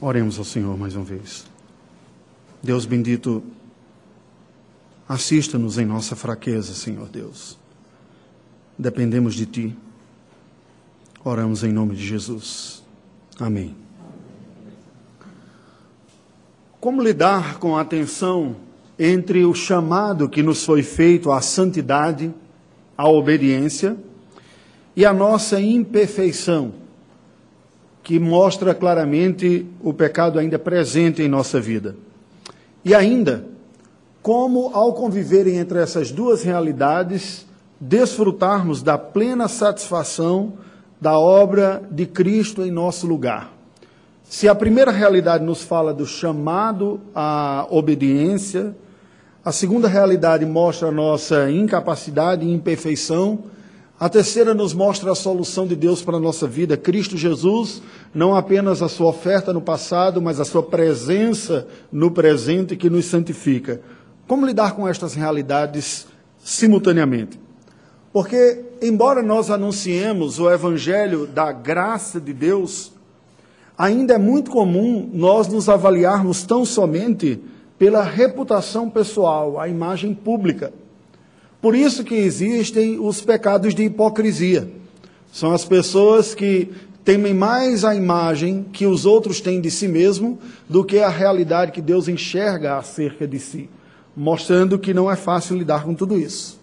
Oremos ao Senhor mais uma vez. Deus bendito, assista-nos em nossa fraqueza, Senhor Deus. Dependemos de Ti. Oramos em nome de Jesus. Amém. Como lidar com a tensão entre o chamado que nos foi feito à santidade, à obediência, e a nossa imperfeição, que mostra claramente o pecado ainda presente em nossa vida? E ainda, como ao conviverem entre essas duas realidades, desfrutarmos da plena satisfação da obra de Cristo em nosso lugar. Se a primeira realidade nos fala do chamado à obediência, a segunda realidade mostra a nossa incapacidade e imperfeição, a terceira nos mostra a solução de Deus para a nossa vida, Cristo Jesus, não apenas a sua oferta no passado, mas a sua presença no presente que nos santifica. Como lidar com estas realidades simultaneamente? Porque, embora nós anunciemos o evangelho da graça de Deus, ainda é muito comum nós nos avaliarmos tão somente pela reputação pessoal, a imagem pública. Por isso que existem os pecados de hipocrisia. São as pessoas que temem mais a imagem que os outros têm de si mesmo do que a realidade que Deus enxerga acerca de si, mostrando que não é fácil lidar com tudo isso.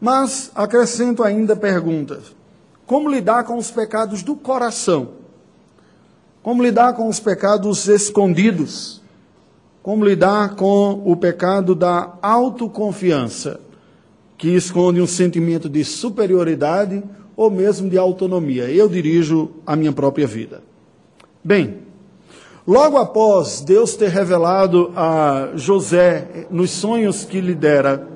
Mas acrescento ainda perguntas: como lidar com os pecados do coração? Como lidar com os pecados escondidos? Como lidar com o pecado da autoconfiança, que esconde um sentimento de superioridade ou mesmo de autonomia? Eu dirijo a minha própria vida. Bem, logo após Deus ter revelado a José nos sonhos que lhe dera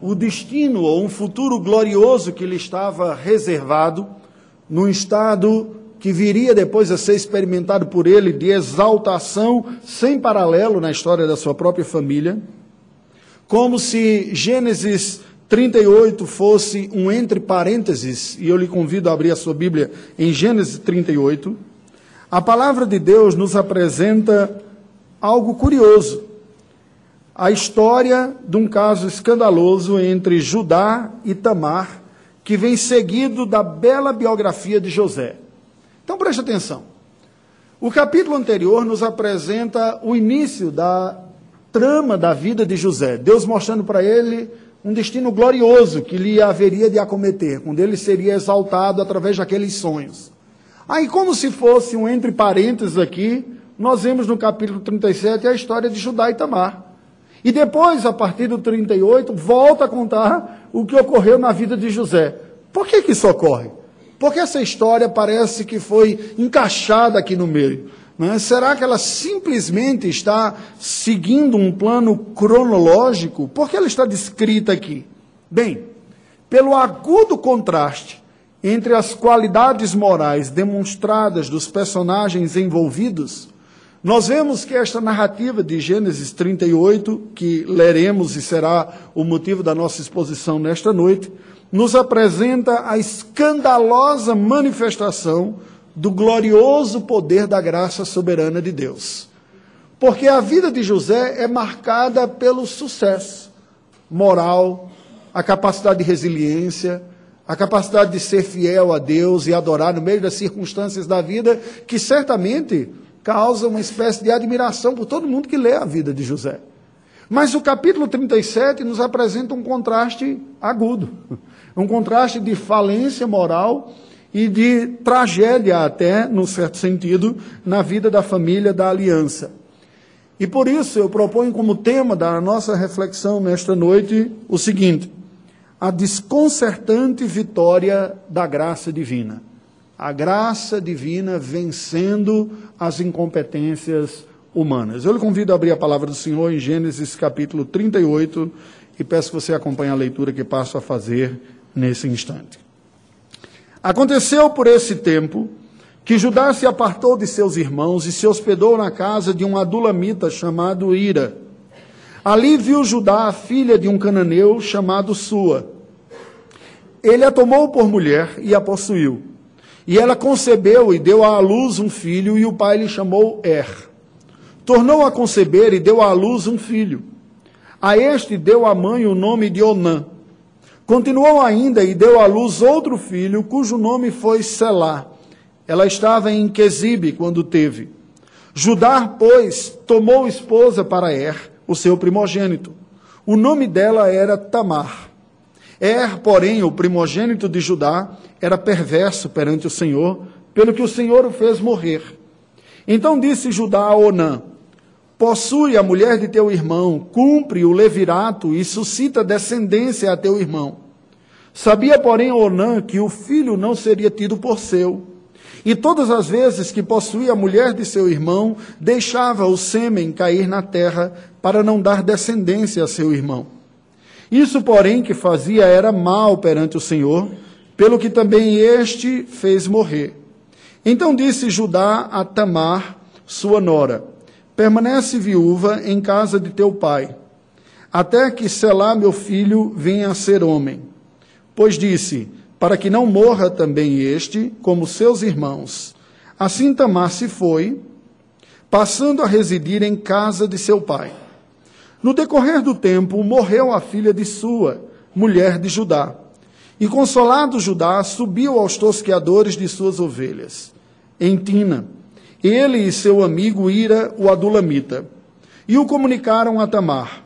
o destino ou um futuro glorioso que lhe estava reservado, num estado que viria depois a ser experimentado por ele de exaltação sem paralelo na história da sua própria família, como se Gênesis 38 fosse um entre parênteses, e eu lhe convido a abrir a sua Bíblia em Gênesis 38, a palavra de Deus nos apresenta algo curioso. A história de um caso escandaloso entre Judá e Tamar, que vem seguido da bela biografia de José. Então preste atenção. O capítulo anterior nos apresenta o início da trama da vida de José. Deus mostrando para ele um destino glorioso que lhe haveria de acometer, quando ele seria exaltado através daqueles sonhos. Aí, como se fosse um entre parênteses aqui, nós vemos no capítulo 37 a história de Judá e Tamar. E depois, a partir do 38, volta a contar o que ocorreu na vida de José. Por que, que isso ocorre? Porque essa história parece que foi encaixada aqui no meio. Né? Será que ela simplesmente está seguindo um plano cronológico? Por que ela está descrita aqui? Bem, pelo agudo contraste entre as qualidades morais demonstradas dos personagens envolvidos, nós vemos que esta narrativa de Gênesis 38, que leremos e será o motivo da nossa exposição nesta noite, nos apresenta a escandalosa manifestação do glorioso poder da graça soberana de Deus. Porque a vida de José é marcada pelo sucesso moral, a capacidade de resiliência, a capacidade de ser fiel a Deus e adorar no meio das circunstâncias da vida, que certamente causa uma espécie de admiração por todo mundo que lê a vida de José. Mas o capítulo 37 nos apresenta um contraste agudo. Um contraste de falência moral e de tragédia, até, num certo sentido, na vida da família da aliança. E por isso eu proponho como tema da nossa reflexão nesta noite o seguinte: a desconcertante vitória da graça divina. A graça divina vencendo as incompetências humanas. Eu lhe convido a abrir a palavra do Senhor em Gênesis capítulo 38 e peço que você acompanhe a leitura que passo a fazer nesse instante. Aconteceu por esse tempo que Judá se apartou de seus irmãos e se hospedou na casa de um adulamita chamado Ira. Ali viu Judá a filha de um cananeu chamado Sua. Ele a tomou por mulher e a possuiu. E ela concebeu e deu à luz um filho, e o pai lhe chamou Er. Tornou a conceber e deu à luz um filho. A este deu a mãe o nome de Onã. Continuou ainda e deu à luz outro filho, cujo nome foi Selá. Ela estava em Quesibe quando teve. Judá, pois, tomou esposa para Er, o seu primogênito. O nome dela era Tamar. Er, porém, o primogênito de Judá, era perverso perante o Senhor, pelo que o Senhor o fez morrer. Então disse Judá a Onã: Possui a mulher de teu irmão, cumpre o levirato e suscita descendência a teu irmão. Sabia, porém, Onã que o filho não seria tido por seu. E todas as vezes que possuía a mulher de seu irmão, deixava o sêmen cair na terra para não dar descendência a seu irmão. Isso, porém, que fazia era mal perante o Senhor, pelo que também este fez morrer. Então disse Judá a Tamar, sua nora: Permanece viúva em casa de teu pai, até que Selá, meu filho, venha a ser homem. Pois disse: Para que não morra também este, como seus irmãos. Assim Tamar se foi, passando a residir em casa de seu pai. No decorrer do tempo, morreu a filha de sua, mulher de Judá. E consolado Judá, subiu aos tosqueadores de suas ovelhas, em Tina ele e seu amigo Ira, o adulamita, e o comunicaram a Tamar: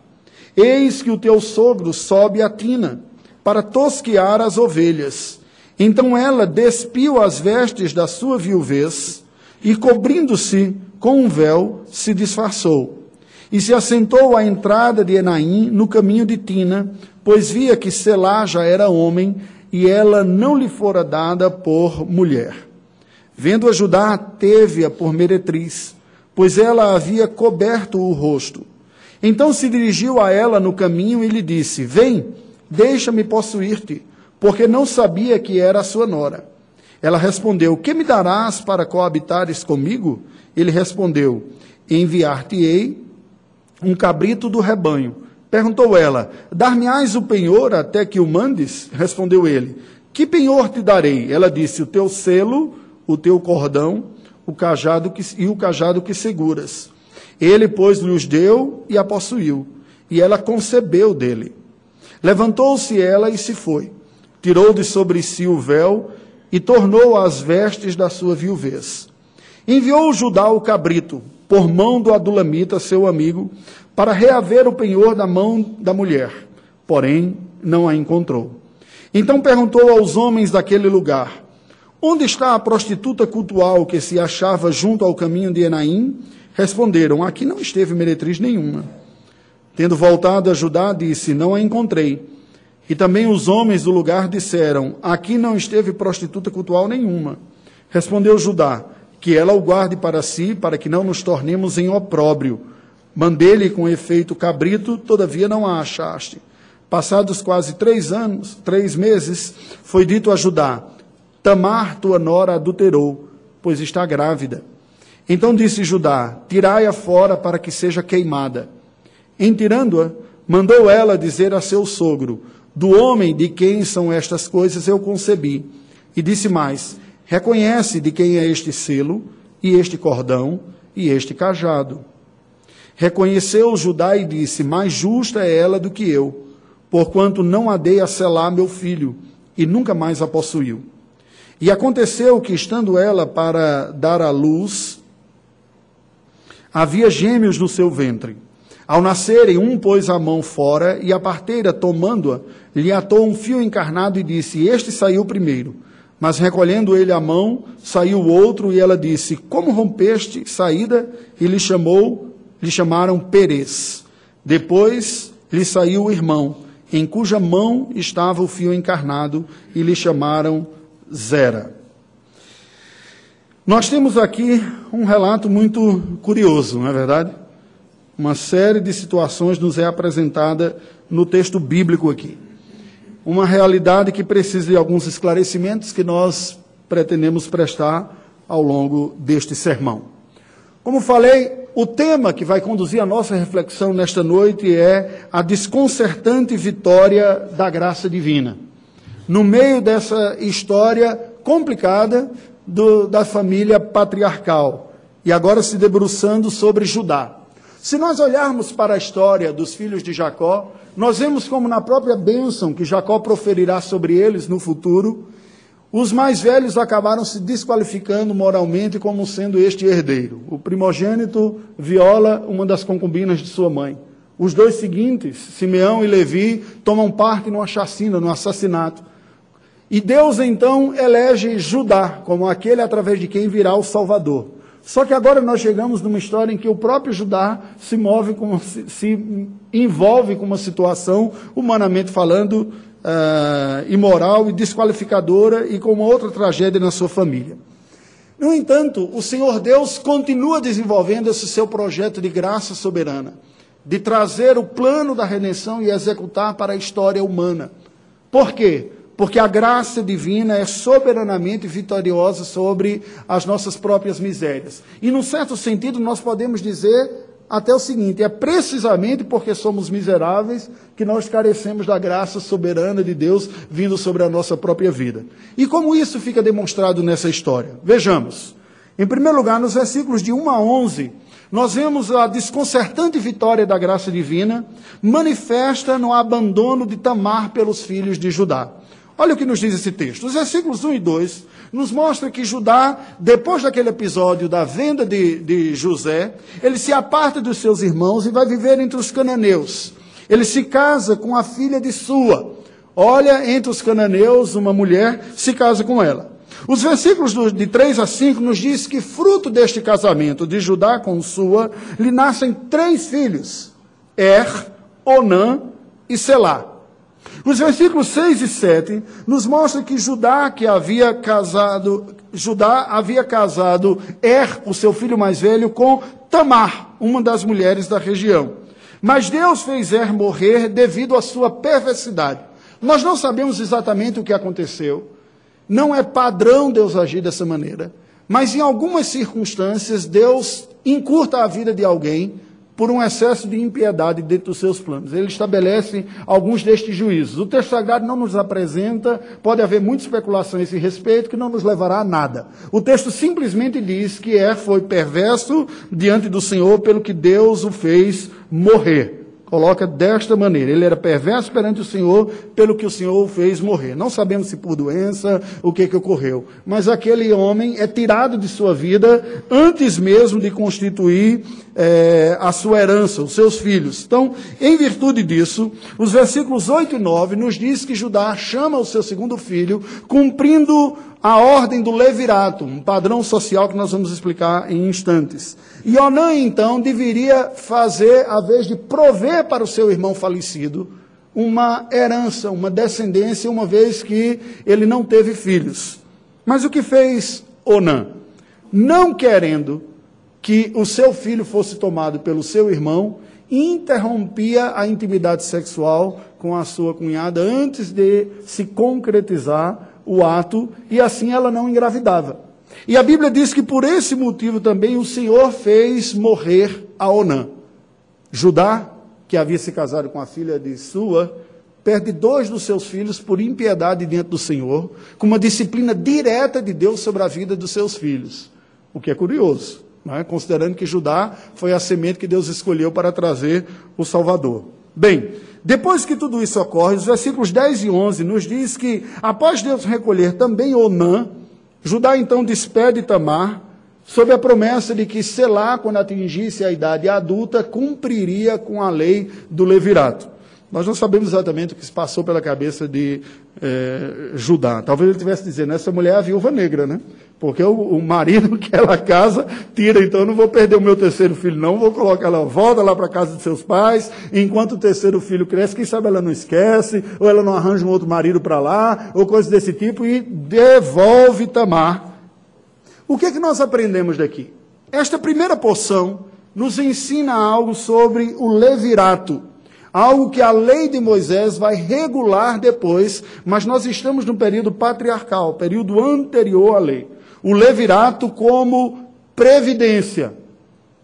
Eis que o teu sogro sobe a tina para tosquear as ovelhas. Então ela despiu as vestes da sua viuvez e, cobrindo-se com um véu, se disfarçou. E se assentou à entrada de Enaim, no caminho de Tina, pois via que Selá já era homem e ela não lhe fora dada por mulher. Vendo-a Judá, teve-a por meretriz, pois ela havia coberto o rosto. Então se dirigiu a ela no caminho e lhe disse: Vem, deixa-me possuir-te, porque não sabia que era a sua nora. Ela respondeu: Que me darás para coabitares comigo? Ele respondeu: Enviar-te-ei um cabrito do rebanho. Perguntou ela: Dar-me-ás o penhor até que o mandes? Respondeu ele: Que penhor te darei? Ela disse: O teu selo o teu cordão o cajado que, e o cajado que seguras. Ele, pois, lhes deu e a possuiu, e ela concebeu dele. Levantou-se ela e se foi, tirou de sobre si o véu e tornou as vestes da sua viuvez. Enviou Judá o cabrito, por mão do Adulamita, seu amigo, para reaver o penhor da mão da mulher, porém não a encontrou. Então perguntou aos homens daquele lugar: Onde está a prostituta cultual que se achava junto ao caminho de Enaim? Responderam: Aqui não esteve meretriz nenhuma. Tendo voltado a Judá, disse: Não a encontrei. E também os homens do lugar disseram: Aqui não esteve prostituta cultual nenhuma. Respondeu Judá: Que ela o guarde para si, para que não nos tornemos em opróbrio. Mandei-lhe com efeito cabrito, todavia não a achaste. Passados quase três anos, três meses, foi dito a Judá: Tamar, tua nora, adulterou, pois está grávida. Então disse Judá: Tirai-a fora para que seja queimada. Em tirando-a, mandou ela dizer a seu sogro: Do homem de quem são estas coisas eu concebi. E disse mais: Reconhece de quem é este selo, e este cordão, e este cajado. Reconheceu Judá e disse: Mais justa é ela do que eu, porquanto não a dei a selar meu filho, e nunca mais a possuiu. E aconteceu que, estando ela para dar à luz, havia gêmeos no seu ventre. Ao nascerem, um pôs a mão fora, e a parteira, tomando-a, lhe atou um fio encarnado e disse: Este saiu primeiro. Mas recolhendo ele a mão, saiu o outro, e ela disse: Como rompeste saída? E lhe chamou, lhe chamaram Perez. Depois lhe saiu o irmão, em cuja mão estava o fio encarnado, e lhe chamaram Zera. Nós temos aqui um relato muito curioso, não é verdade? Uma série de situações nos é apresentada no texto bíblico aqui. Uma realidade que precisa de alguns esclarecimentos que nós pretendemos prestar ao longo deste sermão. Como falei, o tema que vai conduzir a nossa reflexão nesta noite é a desconcertante vitória da graça divina no meio dessa história complicada, do, da família patriarcal e agora se debruçando sobre Judá. Se nós olharmos para a história dos filhos de Jacó, nós vemos como na própria bênção que Jacó proferirá sobre eles no futuro, os mais velhos acabaram se desqualificando moralmente como sendo este herdeiro. O primogênito viola uma das concubinas de sua mãe. Os dois seguintes, Simeão e Levi, tomam parte numa chacina, num assassinato. E Deus então elege Judá como aquele através de quem virá o Salvador. Só que agora nós chegamos numa história em que o próprio Judá se move, com, se, se envolve com uma situação, humanamente falando, uh, imoral e desqualificadora e com uma outra tragédia na sua família. No entanto, o Senhor Deus continua desenvolvendo esse seu projeto de graça soberana, de trazer o plano da redenção e executar para a história humana. Por quê? Porque a graça divina é soberanamente vitoriosa sobre as nossas próprias misérias. E, num certo sentido, nós podemos dizer até o seguinte: é precisamente porque somos miseráveis que nós carecemos da graça soberana de Deus vindo sobre a nossa própria vida. E como isso fica demonstrado nessa história? Vejamos. Em primeiro lugar, nos versículos de 1 a 11, nós vemos a desconcertante vitória da graça divina manifesta no abandono de Tamar pelos filhos de Judá. Olha o que nos diz esse texto. Os versículos 1 e 2 nos mostra que Judá, depois daquele episódio da venda de, de José, ele se aparta dos seus irmãos e vai viver entre os cananeus. Ele se casa com a filha de Sua. Olha, entre os cananeus, uma mulher se casa com ela. Os versículos de 3 a 5 nos diz que, fruto deste casamento de Judá com Sua, lhe nascem três filhos: Er, Onã e Selá. Os versículos 6 e 7 nos mostram que Judá, que havia casado, Judá havia casado Er, o seu filho mais velho, com Tamar, uma das mulheres da região. Mas Deus fez Er morrer devido à sua perversidade. Nós não sabemos exatamente o que aconteceu. Não é padrão Deus agir dessa maneira. Mas em algumas circunstâncias, Deus encurta a vida de alguém por um excesso de impiedade dentro dos seus planos. Ele estabelece alguns destes juízos. O texto sagrado não nos apresenta, pode haver muita especulação a esse respeito, que não nos levará a nada. O texto simplesmente diz que é, foi perverso diante do Senhor, pelo que Deus o fez morrer coloca desta maneira: ele era perverso perante o Senhor, pelo que o Senhor o fez morrer. Não sabemos se por doença, o que, que ocorreu, mas aquele homem é tirado de sua vida antes mesmo de constituir é, a sua herança, os seus filhos. Então, em virtude disso, os versículos 8 e 9 nos diz que Judá chama o seu segundo filho, cumprindo a ordem do levirato, um padrão social que nós vamos explicar em instantes. E Onã, então, deveria fazer, a vez de prover para o seu irmão falecido, uma herança, uma descendência, uma vez que ele não teve filhos. Mas o que fez Onã? Não querendo que o seu filho fosse tomado pelo seu irmão, interrompia a intimidade sexual com a sua cunhada antes de se concretizar o ato e assim ela não engravidava. E a Bíblia diz que por esse motivo também o Senhor fez morrer a Onã. Judá, que havia se casado com a filha de Sua, perde dois dos seus filhos por impiedade diante do Senhor, com uma disciplina direta de Deus sobre a vida dos seus filhos. O que é curioso, é? considerando que Judá foi a semente que Deus escolheu para trazer o Salvador. Bem, depois que tudo isso ocorre, os versículos 10 e 11 nos diz que, após Deus recolher também Onã, Judá então despede Tamar, sob a promessa de que Selá, quando atingisse a idade adulta, cumpriria com a lei do levirato. Nós não sabemos exatamente o que se passou pela cabeça de é, Judá. Talvez ele estivesse dizendo, essa mulher é a viúva negra, né? Porque o, o, marido que ela casa, tira, então eu não vou perder o meu terceiro filho, não, vou colocar ela, volta lá para casa de seus pais, enquanto o terceiro filho cresce, quem sabe ela não esquece, ou ela não arranja um outro marido para lá, ou coisas desse tipo, e devolve Tamar. O que é que nós aprendemos daqui? Esta primeira porção nos ensina algo sobre o levirato algo que a lei de Moisés vai regular depois, mas nós estamos no período patriarcal, período anterior à lei. O levirato como previdência.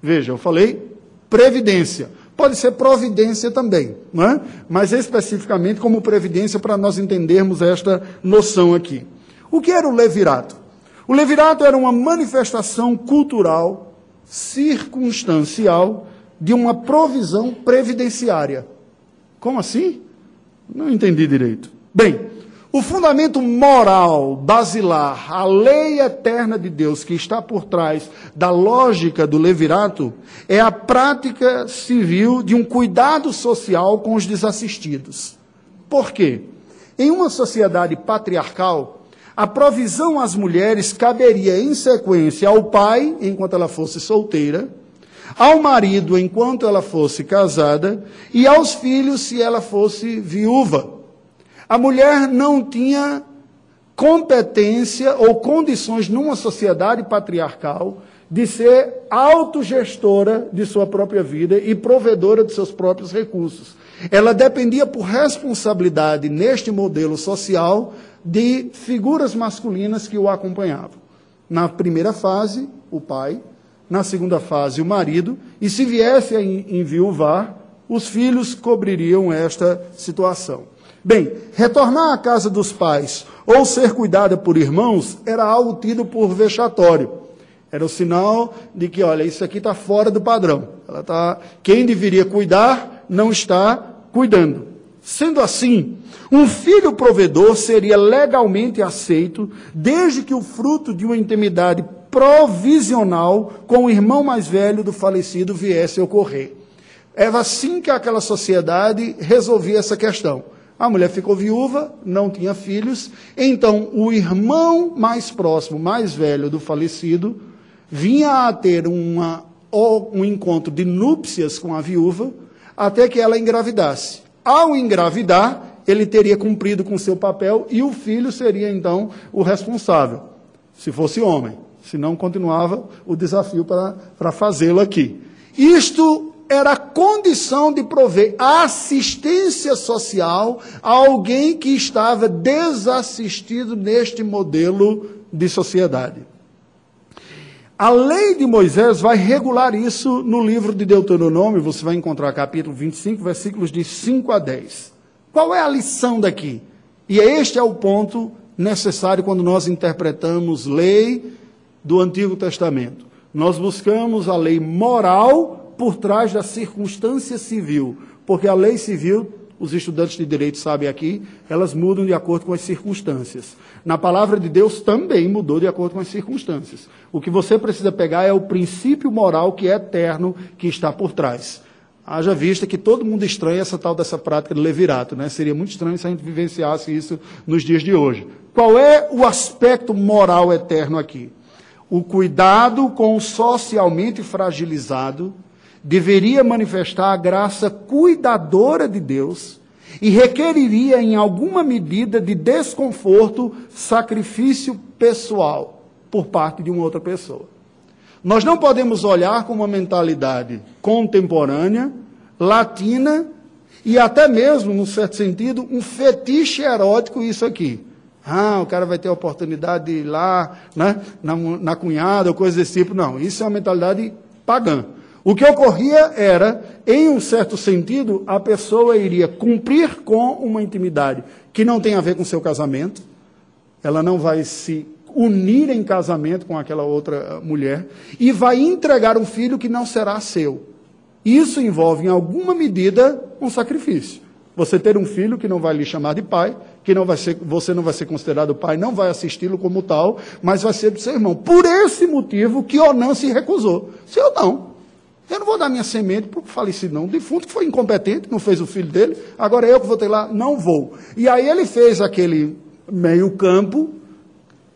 Veja, eu falei previdência. Pode ser providência também, não é? mas especificamente como previdência para nós entendermos esta noção aqui. O que era o levirato? O levirato era uma manifestação cultural, circunstancial, de uma provisão previdenciária. Como assim? Não entendi direito. Bem, o fundamento moral, basilar, a lei eterna de Deus que está por trás da lógica do levirato é a prática civil de um cuidado social com os desassistidos. Por quê? Em uma sociedade patriarcal, a provisão às mulheres caberia em sequência ao pai, enquanto ela fosse solteira, ao marido, enquanto ela fosse casada, e aos filhos, se ela fosse viúva. A mulher não tinha competência ou condições numa sociedade patriarcal de ser autogestora de sua própria vida e provedora de seus próprios recursos. Ela dependia por responsabilidade neste modelo social de figuras masculinas que o acompanhavam. Na primeira fase, o pai, na segunda fase, o marido, e se viesse a enviuvar, os filhos cobririam esta situação. Bem, retornar à casa dos pais ou ser cuidada por irmãos era algo tido por vexatório. Era o sinal de que, olha, isso aqui está fora do padrão. Ela tá, quem deveria cuidar não está cuidando. Sendo assim, um filho provedor seria legalmente aceito desde que o fruto de uma intimidade provisional com o irmão mais velho do falecido viesse a ocorrer. Era assim que aquela sociedade resolvia essa questão. A mulher ficou viúva, não tinha filhos, então o irmão mais próximo, mais velho do falecido, vinha a ter uma, um encontro de núpcias com a viúva, até que ela engravidasse. Ao engravidar, ele teria cumprido com seu papel e o filho seria então o responsável, se fosse homem. Se não, continuava o desafio para fazê-lo aqui. Isto era a condição de prover assistência social a alguém que estava desassistido neste modelo de sociedade. A lei de Moisés vai regular isso no livro de Deuteronômio, você vai encontrar capítulo 25, versículos de 5 a 10. Qual é a lição daqui? E este é o ponto necessário quando nós interpretamos lei do Antigo Testamento. Nós buscamos a lei moral por trás da circunstância civil, porque a lei civil, os estudantes de direito sabem aqui, elas mudam de acordo com as circunstâncias. Na palavra de Deus também mudou de acordo com as circunstâncias. O que você precisa pegar é o princípio moral que é eterno que está por trás. Haja vista que todo mundo estranha essa tal dessa prática do levirato, né? Seria muito estranho se a gente vivenciasse isso nos dias de hoje. Qual é o aspecto moral eterno aqui? O cuidado com o socialmente fragilizado, deveria manifestar a graça cuidadora de Deus e requeriria, em alguma medida, de desconforto, sacrifício pessoal por parte de uma outra pessoa. Nós não podemos olhar com uma mentalidade contemporânea, latina e até mesmo, num certo sentido, um fetiche erótico isso aqui. Ah, o cara vai ter a oportunidade de ir lá né, na, na cunhada ou coisa desse tipo. Não, isso é uma mentalidade pagã. O que ocorria era, em um certo sentido, a pessoa iria cumprir com uma intimidade que não tem a ver com seu casamento, ela não vai se unir em casamento com aquela outra mulher e vai entregar um filho que não será seu. Isso envolve, em alguma medida, um sacrifício. Você ter um filho que não vai lhe chamar de pai, que não vai ser, você não vai ser considerado pai, não vai assisti-lo como tal, mas vai ser do seu irmão. Por esse motivo que Onan se recusou. Se eu não, eu não vou dar minha semente para o falecido, não. O defunto que foi incompetente, não fez o filho dele, agora eu que vou ter lá, não vou. E aí ele fez aquele meio-campo,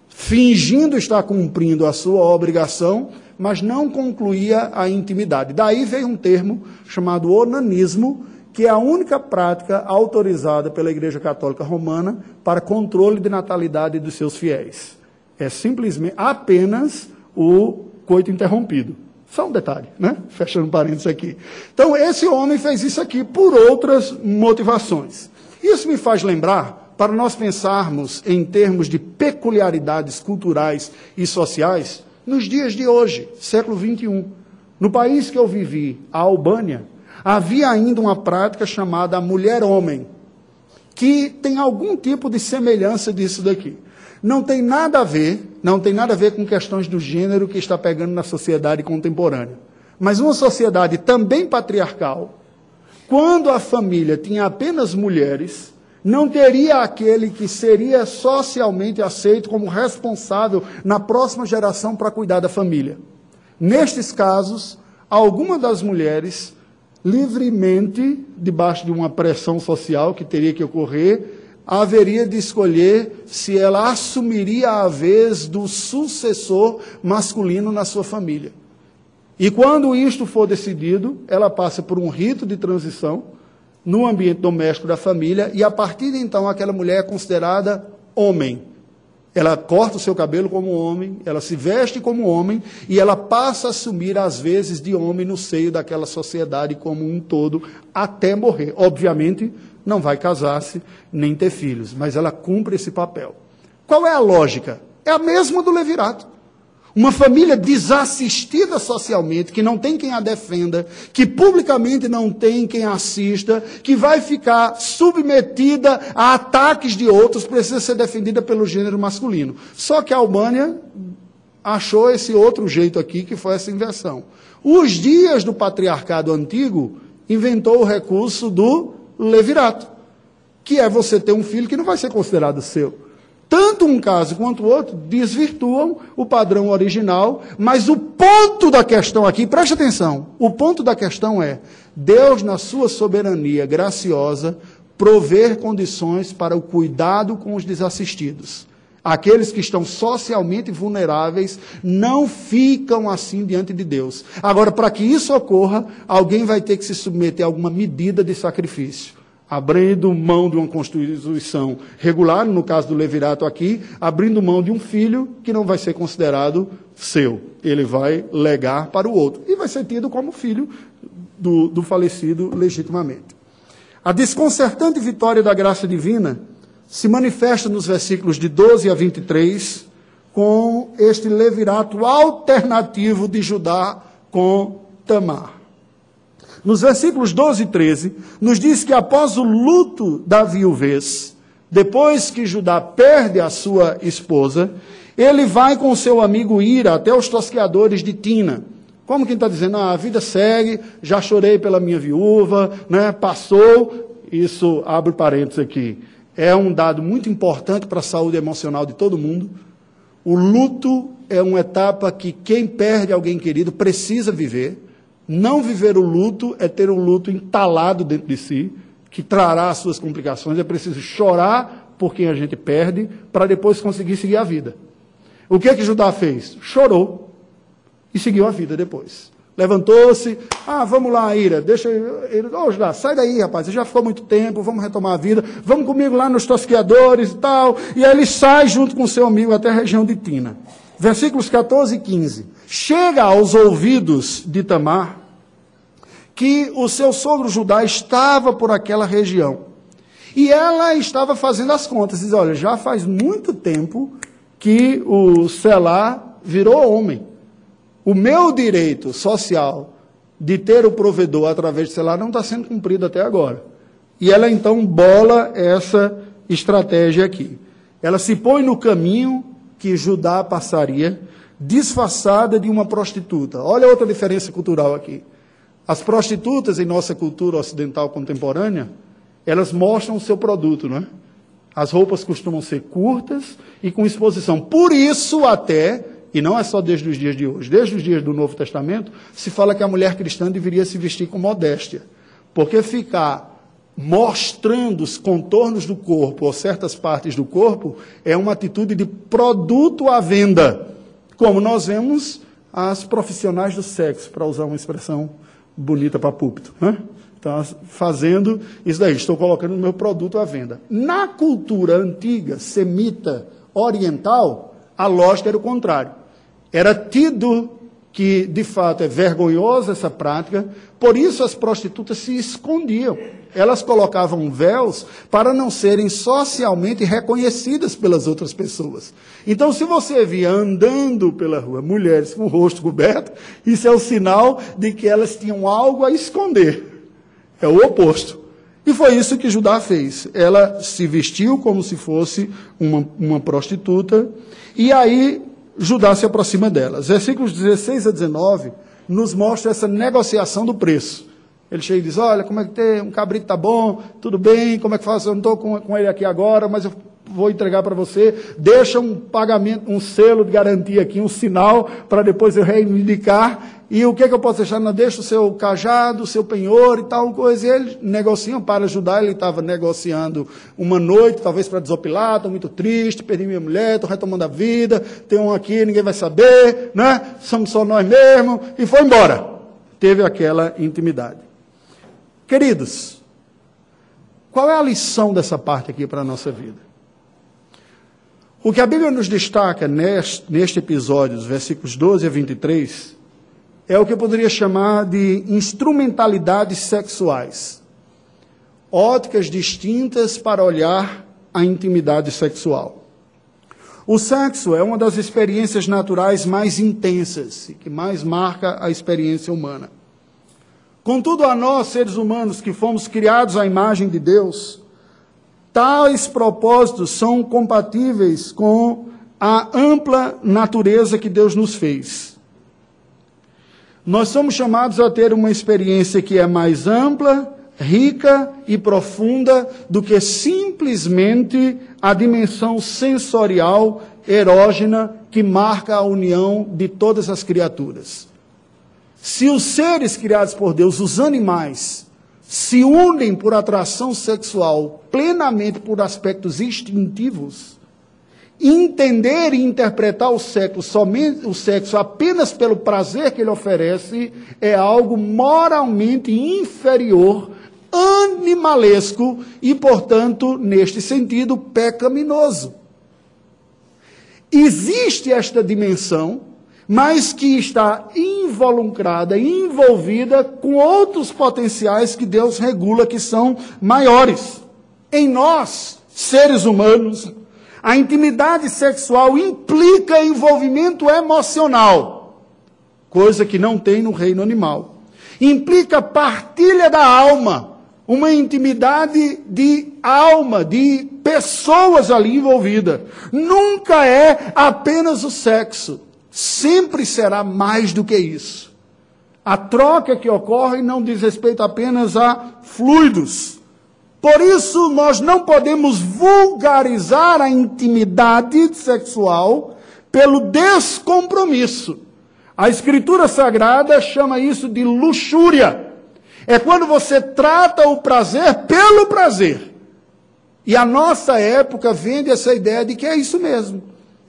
fingindo estar cumprindo a sua obrigação, mas não concluía a intimidade. Daí veio um termo chamado onanismo, que é a única prática autorizada pela Igreja Católica Romana para controle de natalidade dos seus fiéis. É simplesmente apenas o coito interrompido. Só um detalhe, né? Fechando parênteses aqui. Então, esse homem fez isso aqui por outras motivações. Isso me faz lembrar, para nós pensarmos em termos de peculiaridades culturais e sociais, nos dias de hoje, século 21. No país que eu vivi, a Albânia, havia ainda uma prática chamada mulher-homem, que tem algum tipo de semelhança disso daqui. Não tem nada a ver não tem nada a ver com questões do gênero que está pegando na sociedade contemporânea. Mas uma sociedade também patriarcal, quando a família tinha apenas mulheres, não teria aquele que seria socialmente aceito como responsável na próxima geração para cuidar da família. Nestes casos, alguma das mulheres, livremente, debaixo de uma pressão social que teria que ocorrer, haveria de escolher se ela assumiria a vez do sucessor masculino na sua família. E quando isto for decidido, ela passa por um rito de transição no ambiente doméstico da família e a partir de então aquela mulher é considerada homem. Ela corta o seu cabelo como homem, ela se veste como homem e ela passa a assumir as vezes de homem no seio daquela sociedade como um todo até morrer. Obviamente, não vai casar-se nem ter filhos, mas ela cumpre esse papel. Qual é a lógica? É a mesma do levirato. Uma família desassistida socialmente, que não tem quem a defenda, que publicamente não tem quem assista, que vai ficar submetida a ataques de outros, precisa ser defendida pelo gênero masculino. Só que a Albânia achou esse outro jeito aqui, que foi essa inversão. Os dias do patriarcado antigo inventou o recurso do levirato, que é você ter um filho que não vai ser considerado seu. Tanto um caso quanto o outro desvirtuam o padrão original, mas o ponto da questão aqui, preste atenção, o ponto da questão é: Deus, na sua soberania graciosa, prover condições para o cuidado com os desassistidos. Aqueles que estão socialmente vulneráveis não ficam assim diante de Deus. Agora, para que isso ocorra, alguém vai ter que se submeter a alguma medida de sacrifício abrindo mão de uma constituição regular, no caso do levirato aqui, abrindo mão de um filho que não vai ser considerado seu. Ele vai legar para o outro e vai ser tido como filho do, do falecido legitimamente. A desconcertante vitória da graça divina se manifesta nos versículos de 12 a 23 com este levirato alternativo de Judá com Tamar nos versículos 12 e 13, nos diz que após o luto da viuvez, depois que Judá perde a sua esposa, ele vai com seu amigo Ira até os tosqueadores de Tina. Como quem está dizendo, ah, a vida segue, já chorei pela minha viúva, né, passou, isso abre parênteses aqui. É um dado muito importante para a saúde emocional de todo mundo. O luto é uma etapa que quem perde alguém querido precisa viver. Não viver o luto é ter o luto entalado dentro de si, que trará as suas complicações. É preciso chorar por quem a gente perde, para depois conseguir seguir a vida. O que é que Judá fez? Chorou e seguiu a vida depois. Levantou-se, ah, vamos lá, Ira, deixa ele, ô oh, sai daí, rapaz, já ficou muito tempo, vamos retomar a vida, vamos comigo lá nos tosqueadores e tal. E aí ele sai junto com seu amigo até a região de Tina. Versículos 14 e 15. Chega aos ouvidos de Tamar que o seu sogro Judá estava por aquela região. E ela estava fazendo as contas. Diz: Olha, já faz muito tempo que o Selá virou homem. O meu direito social de ter o provedor através de Selá não está sendo cumprido até agora. E ela então bola essa estratégia aqui. Ela se põe no caminho que Judá passaria disfarçada de uma prostituta. Olha outra diferença cultural aqui. As prostitutas em nossa cultura ocidental contemporânea, elas mostram o seu produto, não é? As roupas costumam ser curtas e com exposição. Por isso, até, e não é só desde os dias de hoje, desde os dias do Novo Testamento, se fala que a mulher cristã deveria se vestir com modéstia. Porque ficar mostrando os contornos do corpo ou certas partes do corpo é uma atitude de produto à venda como nós vemos as profissionais do sexo, para usar uma expressão bonita para púlpito. Né? Então, fazendo isso daí, estou colocando o meu produto à venda. Na cultura antiga, semita, oriental, a lógica era o contrário. Era tido que, de fato, é vergonhosa essa prática, por isso as prostitutas se escondiam elas colocavam véus para não serem socialmente reconhecidas pelas outras pessoas. Então, se você via andando pela rua mulheres com o rosto coberto, isso é o sinal de que elas tinham algo a esconder. É o oposto. E foi isso que Judá fez. Ela se vestiu como se fosse uma, uma prostituta, e aí Judá se aproxima delas. Versículos 16 a 19 nos mostra essa negociação do preço. Ele chega e diz: Olha, como é que tem? Um cabrito tá bom, tudo bem, como é que faço? Eu não estou com, com ele aqui agora, mas eu vou entregar para você. Deixa um pagamento, um selo de garantia aqui, um sinal, para depois eu reivindicar. E o que, é que eu posso deixar? Não, deixa o seu cajado, o seu penhor e tal coisa. E eles negociam para ajudar. Ele estava negociando uma noite, talvez para desopilar, estou muito triste, perdi minha mulher, estou retomando a vida, tem um aqui, ninguém vai saber, né? Somos só nós mesmos. E foi embora. Teve aquela intimidade. Queridos, qual é a lição dessa parte aqui para a nossa vida? O que a Bíblia nos destaca neste, neste episódio, dos versículos 12 a 23, é o que eu poderia chamar de instrumentalidades sexuais. Óticas distintas para olhar a intimidade sexual. O sexo é uma das experiências naturais mais intensas e que mais marca a experiência humana. Contudo, a nós, seres humanos que fomos criados à imagem de Deus, tais propósitos são compatíveis com a ampla natureza que Deus nos fez. Nós somos chamados a ter uma experiência que é mais ampla, rica e profunda do que simplesmente a dimensão sensorial erógena que marca a união de todas as criaturas. Se os seres criados por Deus, os animais, se unem por atração sexual plenamente por aspectos instintivos, entender e interpretar o sexo, somente, o sexo apenas pelo prazer que ele oferece é algo moralmente inferior, animalesco e, portanto, neste sentido, pecaminoso. Existe esta dimensão mas que está involucrada, envolvida com outros potenciais que Deus regula que são maiores. Em nós, seres humanos, a intimidade sexual implica envolvimento emocional, coisa que não tem no reino animal. Implica partilha da alma, uma intimidade de alma, de pessoas ali envolvidas. Nunca é apenas o sexo sempre será mais do que isso. A troca que ocorre não diz respeito apenas a fluidos. Por isso, nós não podemos vulgarizar a intimidade sexual pelo descompromisso. A Escritura Sagrada chama isso de luxúria. É quando você trata o prazer pelo prazer. E a nossa época vende essa ideia de que é isso mesmo.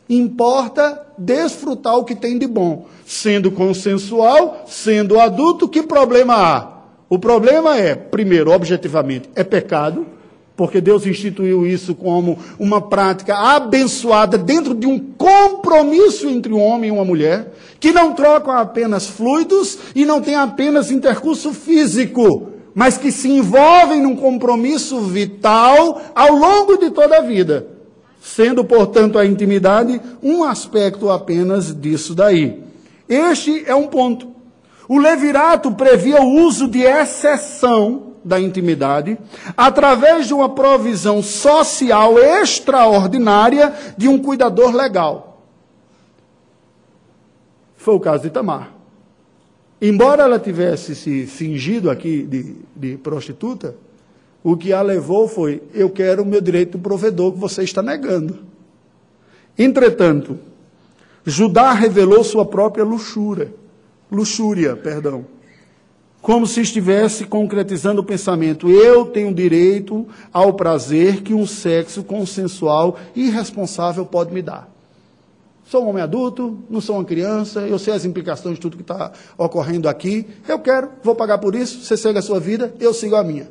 Importa desfrutar o que tem de bom. Sendo consensual, sendo adulto, que problema há? O problema é, primeiro, objetivamente, é pecado, porque Deus instituiu isso como uma prática abençoada dentro de um compromisso entre um homem e uma mulher, que não trocam apenas fluidos e não tem apenas intercurso físico, mas que se envolvem num compromisso vital ao longo de toda a vida sendo, portanto, a intimidade um aspecto apenas disso daí. Este é um ponto. O levirato previa o uso de exceção da intimidade através de uma provisão social extraordinária de um cuidador legal. Foi o caso de Tamar. Embora ela tivesse se fingido aqui de, de prostituta, o que a levou foi: eu quero o meu direito do provedor que você está negando. Entretanto, Judá revelou sua própria luxúria, luxúria, perdão, como se estivesse concretizando o pensamento: eu tenho direito ao prazer que um sexo consensual e irresponsável pode me dar. Sou um homem adulto, não sou uma criança, eu sei as implicações de tudo que está ocorrendo aqui. Eu quero, vou pagar por isso, você segue a sua vida, eu sigo a minha.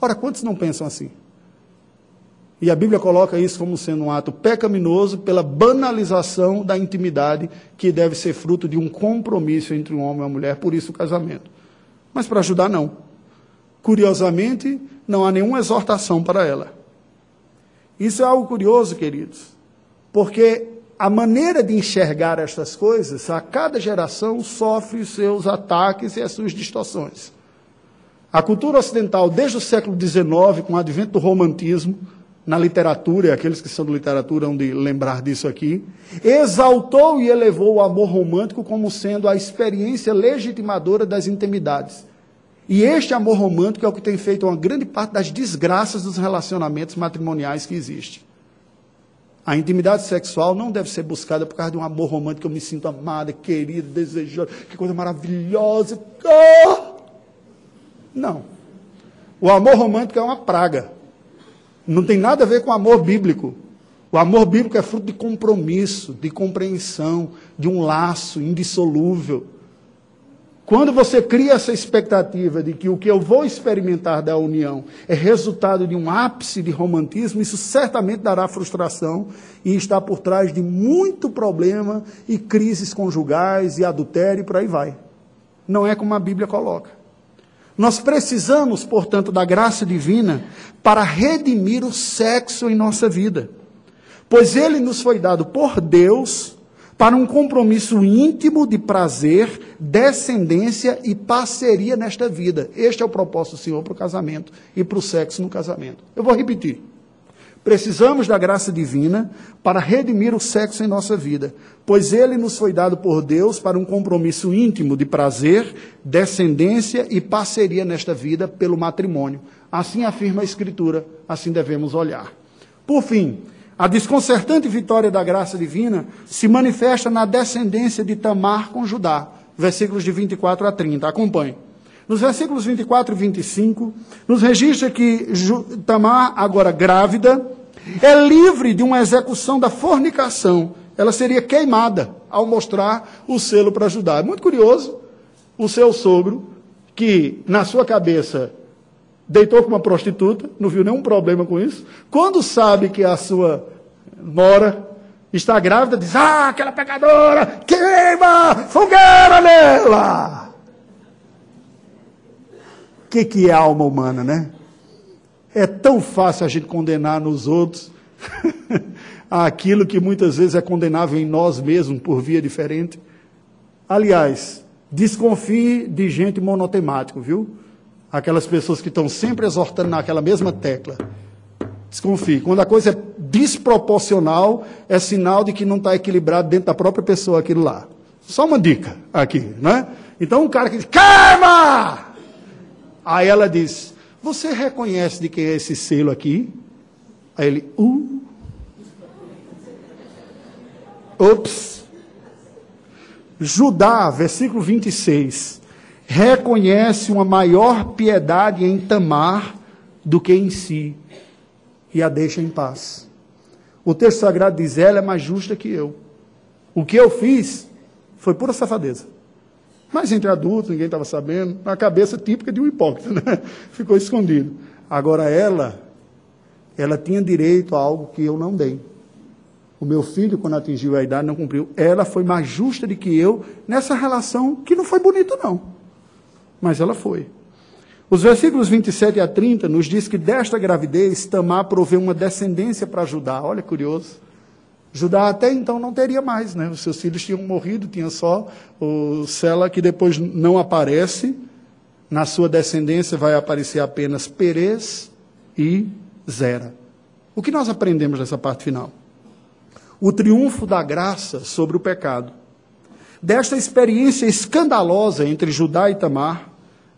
Ora, quantos não pensam assim? E a Bíblia coloca isso como sendo um ato pecaminoso pela banalização da intimidade que deve ser fruto de um compromisso entre um homem e uma mulher, por isso o casamento. Mas para ajudar, não. Curiosamente, não há nenhuma exortação para ela. Isso é algo curioso, queridos, porque a maneira de enxergar estas coisas, a cada geração sofre os seus ataques e as suas distorções. A cultura ocidental, desde o século XIX, com o advento do romantismo, na literatura, e aqueles que são de literatura hão de lembrar disso aqui, exaltou e elevou o amor romântico como sendo a experiência legitimadora das intimidades. E este amor romântico é o que tem feito uma grande parte das desgraças dos relacionamentos matrimoniais que existem. A intimidade sexual não deve ser buscada por causa de um amor romântico, eu me sinto amada, querida, desejada, que coisa maravilhosa. Oh! Não. O amor romântico é uma praga. Não tem nada a ver com amor bíblico. O amor bíblico é fruto de compromisso, de compreensão, de um laço indissolúvel. Quando você cria essa expectativa de que o que eu vou experimentar da união é resultado de um ápice de romantismo, isso certamente dará frustração e está por trás de muito problema e crises conjugais e adultério e por aí vai. Não é como a Bíblia coloca. Nós precisamos, portanto, da graça divina para redimir o sexo em nossa vida. Pois ele nos foi dado por Deus para um compromisso íntimo de prazer, descendência e parceria nesta vida. Este é o propósito do Senhor para o casamento e para o sexo no casamento. Eu vou repetir. Precisamos da graça divina para redimir o sexo em nossa vida, pois ele nos foi dado por Deus para um compromisso íntimo de prazer, descendência e parceria nesta vida pelo matrimônio. Assim afirma a Escritura, assim devemos olhar. Por fim, a desconcertante vitória da graça divina se manifesta na descendência de Tamar com Judá, versículos de 24 a 30. Acompanhe. Nos versículos 24 e 25, nos registra que Tamar, agora grávida, é livre de uma execução da fornicação. Ela seria queimada ao mostrar o selo para Judá. É muito curioso o seu sogro, que na sua cabeça deitou com uma prostituta, não viu nenhum problema com isso. Quando sabe que a sua nora está grávida, diz: Ah, aquela pecadora, queima fogueira nela que, que é alma humana, né? É tão fácil a gente condenar nos outros aquilo que muitas vezes é condenável em nós mesmos por via diferente. Aliás, desconfie de gente monotemática, viu? Aquelas pessoas que estão sempre exortando naquela mesma tecla. Desconfie. Quando a coisa é desproporcional, é sinal de que não está equilibrado dentro da própria pessoa aquilo lá. Só uma dica aqui, né? Então um cara que diz, queima! Aí ela diz: Você reconhece de quem é esse selo aqui? Aí ele, uh. Ops. Judá, versículo 26, reconhece uma maior piedade em Tamar do que em si e a deixa em paz. O texto sagrado diz: ela é mais justa que eu. O que eu fiz foi pura safadeza. Mas entre adultos, ninguém estava sabendo, a cabeça típica de um hipócrita, né? Ficou escondido. Agora ela, ela tinha direito a algo que eu não dei. O meu filho, quando atingiu a idade, não cumpriu. Ela foi mais justa do que eu nessa relação que não foi bonita, não. Mas ela foi. Os versículos 27 a 30 nos diz que desta gravidez Tamar proveu uma descendência para ajudar. Olha curioso. Judá até então não teria mais, né? Os seus filhos tinham morrido, tinha só o Sela que depois não aparece. Na sua descendência vai aparecer apenas Perez e Zera. O que nós aprendemos nessa parte final? O triunfo da graça sobre o pecado. Desta experiência escandalosa entre Judá e Tamar,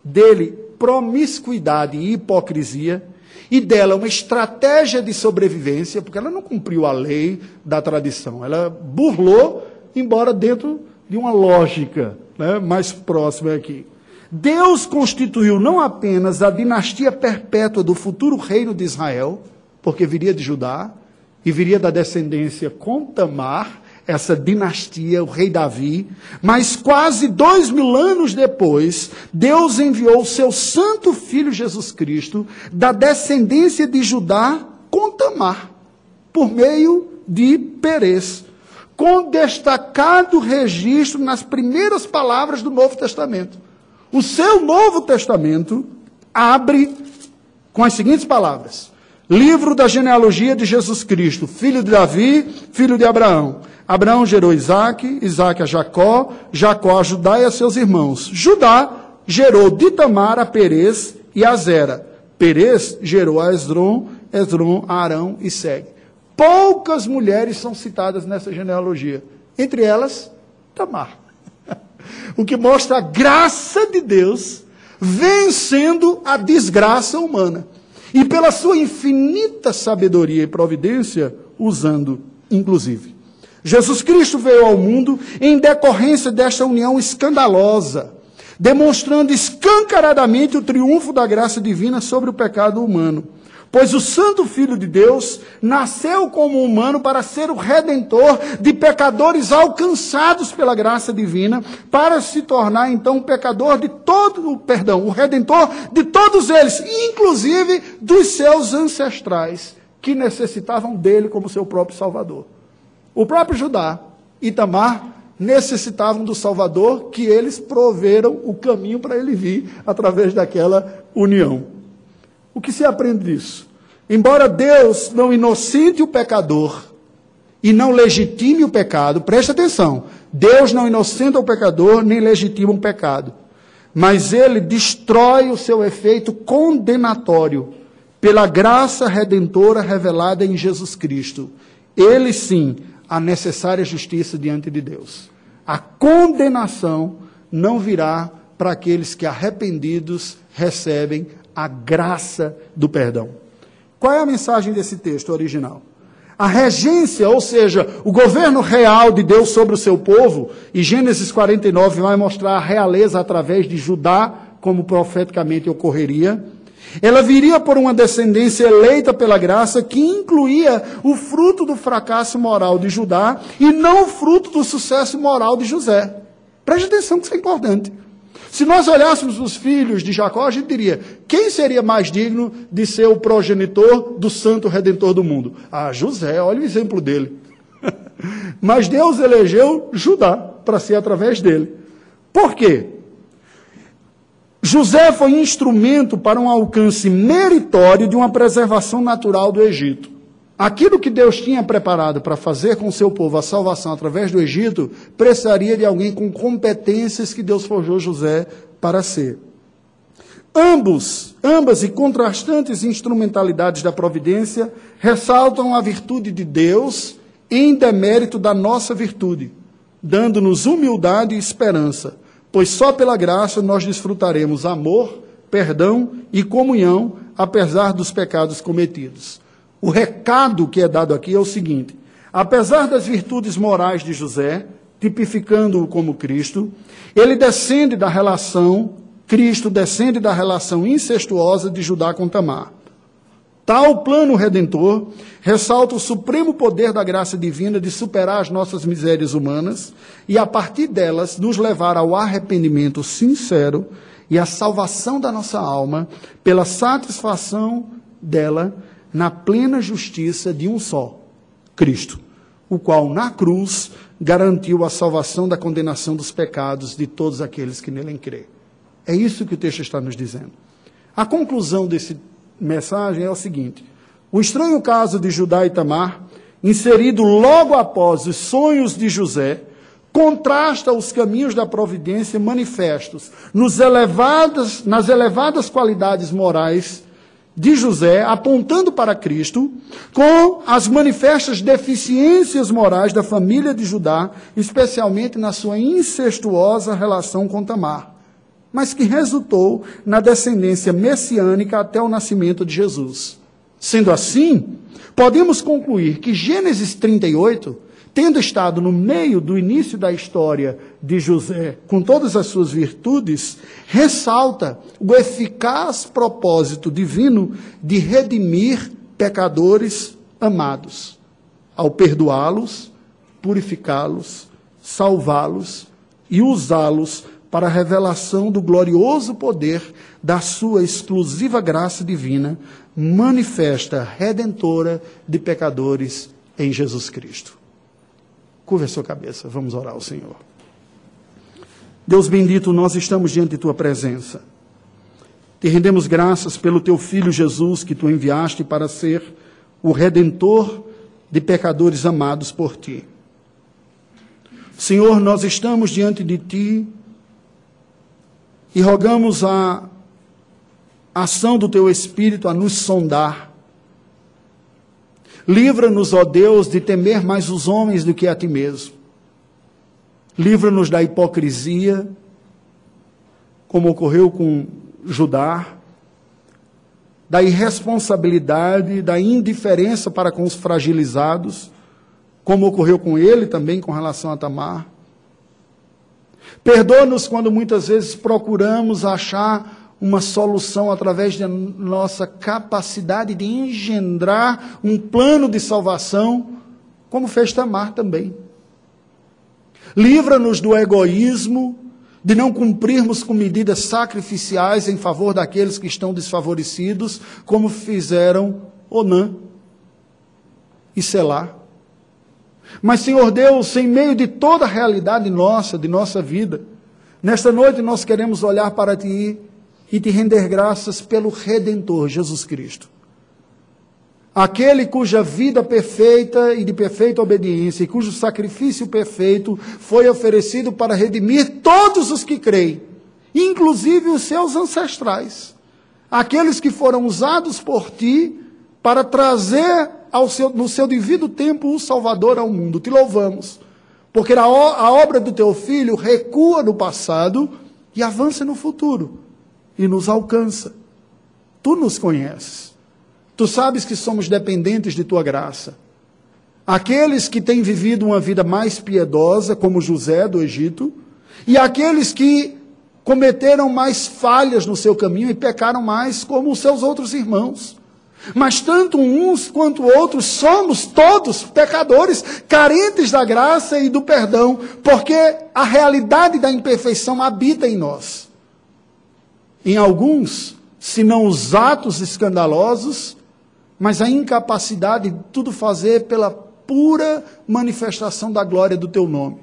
dele promiscuidade e hipocrisia, e dela uma estratégia de sobrevivência, porque ela não cumpriu a lei da tradição, ela burlou, embora dentro de uma lógica né, mais próxima aqui. Deus constituiu não apenas a dinastia perpétua do futuro reino de Israel, porque viria de Judá e viria da descendência com Tamar, essa dinastia, o rei Davi, mas quase dois mil anos depois, Deus enviou o seu santo filho Jesus Cristo, da descendência de Judá, com Tamar, por meio de Perez, com destacado registro nas primeiras palavras do Novo Testamento. O seu Novo Testamento abre com as seguintes palavras: Livro da genealogia de Jesus Cristo, filho de Davi, filho de Abraão. Abraão gerou Isaac, Isaac a Jacó, Jacó a Judá e a seus irmãos. Judá gerou de Tamar a Perez e a Zera. Perez gerou a Esdron Esdron, Arão e segue. Poucas mulheres são citadas nessa genealogia. Entre elas, Tamar. O que mostra a graça de Deus vencendo a desgraça humana. E pela sua infinita sabedoria e providência, usando, inclusive. Jesus Cristo veio ao mundo em decorrência desta união escandalosa, demonstrando escancaradamente o triunfo da graça divina sobre o pecado humano. Pois o Santo Filho de Deus nasceu como humano para ser o redentor de pecadores alcançados pela graça divina, para se tornar então o pecador de todo, perdão, o redentor de todos eles, inclusive dos seus ancestrais, que necessitavam dele como seu próprio Salvador. O próprio Judá e Tamar necessitavam do Salvador, que eles proveram o caminho para ele vir através daquela união. O que se aprende disso? Embora Deus não inocente o pecador e não legitime o pecado, preste atenção, Deus não inocenta o pecador nem legitima o pecado, mas ele destrói o seu efeito condenatório pela graça redentora revelada em Jesus Cristo. Ele sim, a necessária justiça diante de Deus. A condenação não virá para aqueles que arrependidos recebem a graça do perdão. Qual é a mensagem desse texto original? A regência, ou seja, o governo real de Deus sobre o seu povo, e Gênesis 49 vai mostrar a realeza através de Judá, como profeticamente ocorreria. Ela viria por uma descendência eleita pela graça que incluía o fruto do fracasso moral de Judá e não o fruto do sucesso moral de José. Preste atenção que isso é importante. Se nós olhássemos os filhos de Jacó, a gente diria: quem seria mais digno de ser o progenitor do santo redentor do mundo? Ah, José, olha o exemplo dele. Mas Deus elegeu Judá para ser através dele. Por quê? José foi instrumento para um alcance meritório de uma preservação natural do Egito. Aquilo que Deus tinha preparado para fazer com seu povo a salvação através do Egito, precisaria de alguém com competências que Deus forjou José para ser. Ambos, ambas e contrastantes instrumentalidades da providência ressaltam a virtude de Deus em demérito da nossa virtude, dando-nos humildade e esperança, pois só pela graça nós desfrutaremos amor, perdão e comunhão, apesar dos pecados cometidos. O recado que é dado aqui é o seguinte: apesar das virtudes morais de José, tipificando-o como Cristo, ele descende da relação, Cristo descende da relação incestuosa de Judá com Tamar. Tal plano redentor ressalta o supremo poder da graça divina de superar as nossas misérias humanas e, a partir delas, nos levar ao arrependimento sincero e à salvação da nossa alma pela satisfação dela na plena justiça de um só, Cristo, o qual na cruz garantiu a salvação da condenação dos pecados de todos aqueles que nele crê. É isso que o texto está nos dizendo. A conclusão desse mensagem é o seguinte: o estranho caso de Judá e Tamar, inserido logo após os sonhos de José, contrasta os caminhos da providência manifestos nos elevadas, nas elevadas qualidades morais de José, apontando para Cristo, com as manifestas deficiências morais da família de Judá, especialmente na sua incestuosa relação com Tamar, mas que resultou na descendência messiânica até o nascimento de Jesus. Sendo assim, podemos concluir que Gênesis 38 tendo estado no meio do início da história de José, com todas as suas virtudes, ressalta o eficaz propósito divino de redimir pecadores amados, ao perdoá-los, purificá-los, salvá-los e usá-los para a revelação do glorioso poder da sua exclusiva graça divina, manifesta redentora de pecadores em Jesus Cristo. Curva a sua cabeça, vamos orar ao Senhor. Deus bendito, nós estamos diante de tua presença. Te rendemos graças pelo teu filho Jesus que tu enviaste para ser o redentor de pecadores amados por ti. Senhor, nós estamos diante de ti e rogamos a ação do teu Espírito a nos sondar, Livra-nos, ó Deus, de temer mais os homens do que a ti mesmo. Livra-nos da hipocrisia, como ocorreu com Judá, da irresponsabilidade, da indiferença para com os fragilizados, como ocorreu com ele também com relação a Tamar. Perdoa-nos quando muitas vezes procuramos achar uma solução através da nossa capacidade de engendrar um plano de salvação, como fez Tamar também. Livra-nos do egoísmo, de não cumprirmos com medidas sacrificiais em favor daqueles que estão desfavorecidos, como fizeram Onã e Selá. Mas, Senhor Deus, em meio de toda a realidade nossa, de nossa vida, nesta noite nós queremos olhar para Ti e te render graças pelo Redentor, Jesus Cristo. Aquele cuja vida perfeita e de perfeita obediência e cujo sacrifício perfeito foi oferecido para redimir todos os que creem, inclusive os seus ancestrais, aqueles que foram usados por ti para trazer ao seu, no seu devido tempo o Salvador ao mundo. Te louvamos, porque a, a obra do teu filho recua no passado e avança no futuro e nos alcança. Tu nos conheces. Tu sabes que somos dependentes de tua graça. Aqueles que têm vivido uma vida mais piedosa, como José do Egito, e aqueles que cometeram mais falhas no seu caminho e pecaram mais, como os seus outros irmãos. Mas tanto uns quanto outros somos todos pecadores, carentes da graça e do perdão, porque a realidade da imperfeição habita em nós. Em alguns, se não os atos escandalosos, mas a incapacidade de tudo fazer pela pura manifestação da glória do teu nome.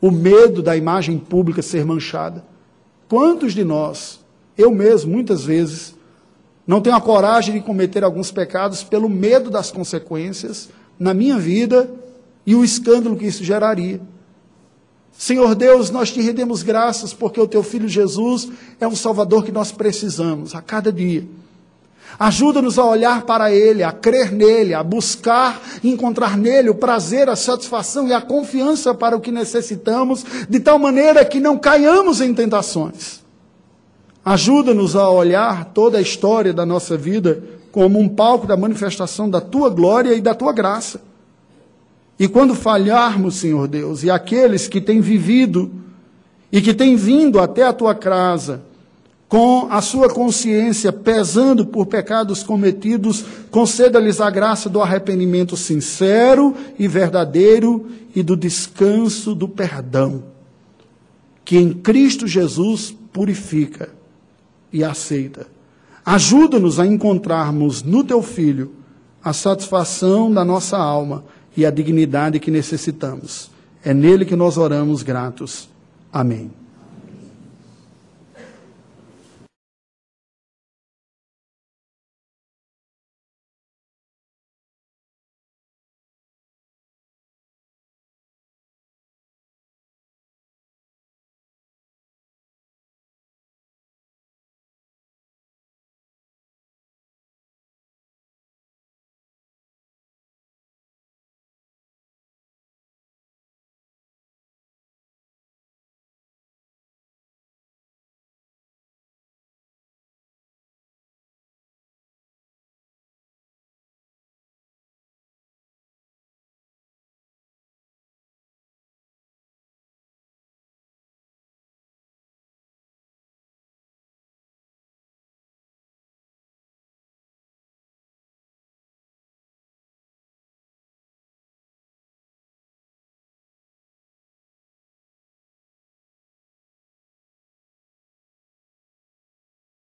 O medo da imagem pública ser manchada. Quantos de nós, eu mesmo, muitas vezes, não tenho a coragem de cometer alguns pecados pelo medo das consequências na minha vida e o escândalo que isso geraria. Senhor Deus, nós te rendemos graças porque o teu filho Jesus é um salvador que nós precisamos a cada dia. Ajuda-nos a olhar para Ele, a crer nele, a buscar encontrar nele o prazer, a satisfação e a confiança para o que necessitamos, de tal maneira que não caiamos em tentações. Ajuda-nos a olhar toda a história da nossa vida como um palco da manifestação da tua glória e da tua graça. E quando falharmos, Senhor Deus, e aqueles que têm vivido e que têm vindo até a tua casa, com a sua consciência pesando por pecados cometidos, conceda-lhes a graça do arrependimento sincero e verdadeiro e do descanso do perdão, que em Cristo Jesus purifica e aceita. Ajuda-nos a encontrarmos no teu filho a satisfação da nossa alma e a dignidade que necessitamos. É nele que nós oramos gratos. Amém.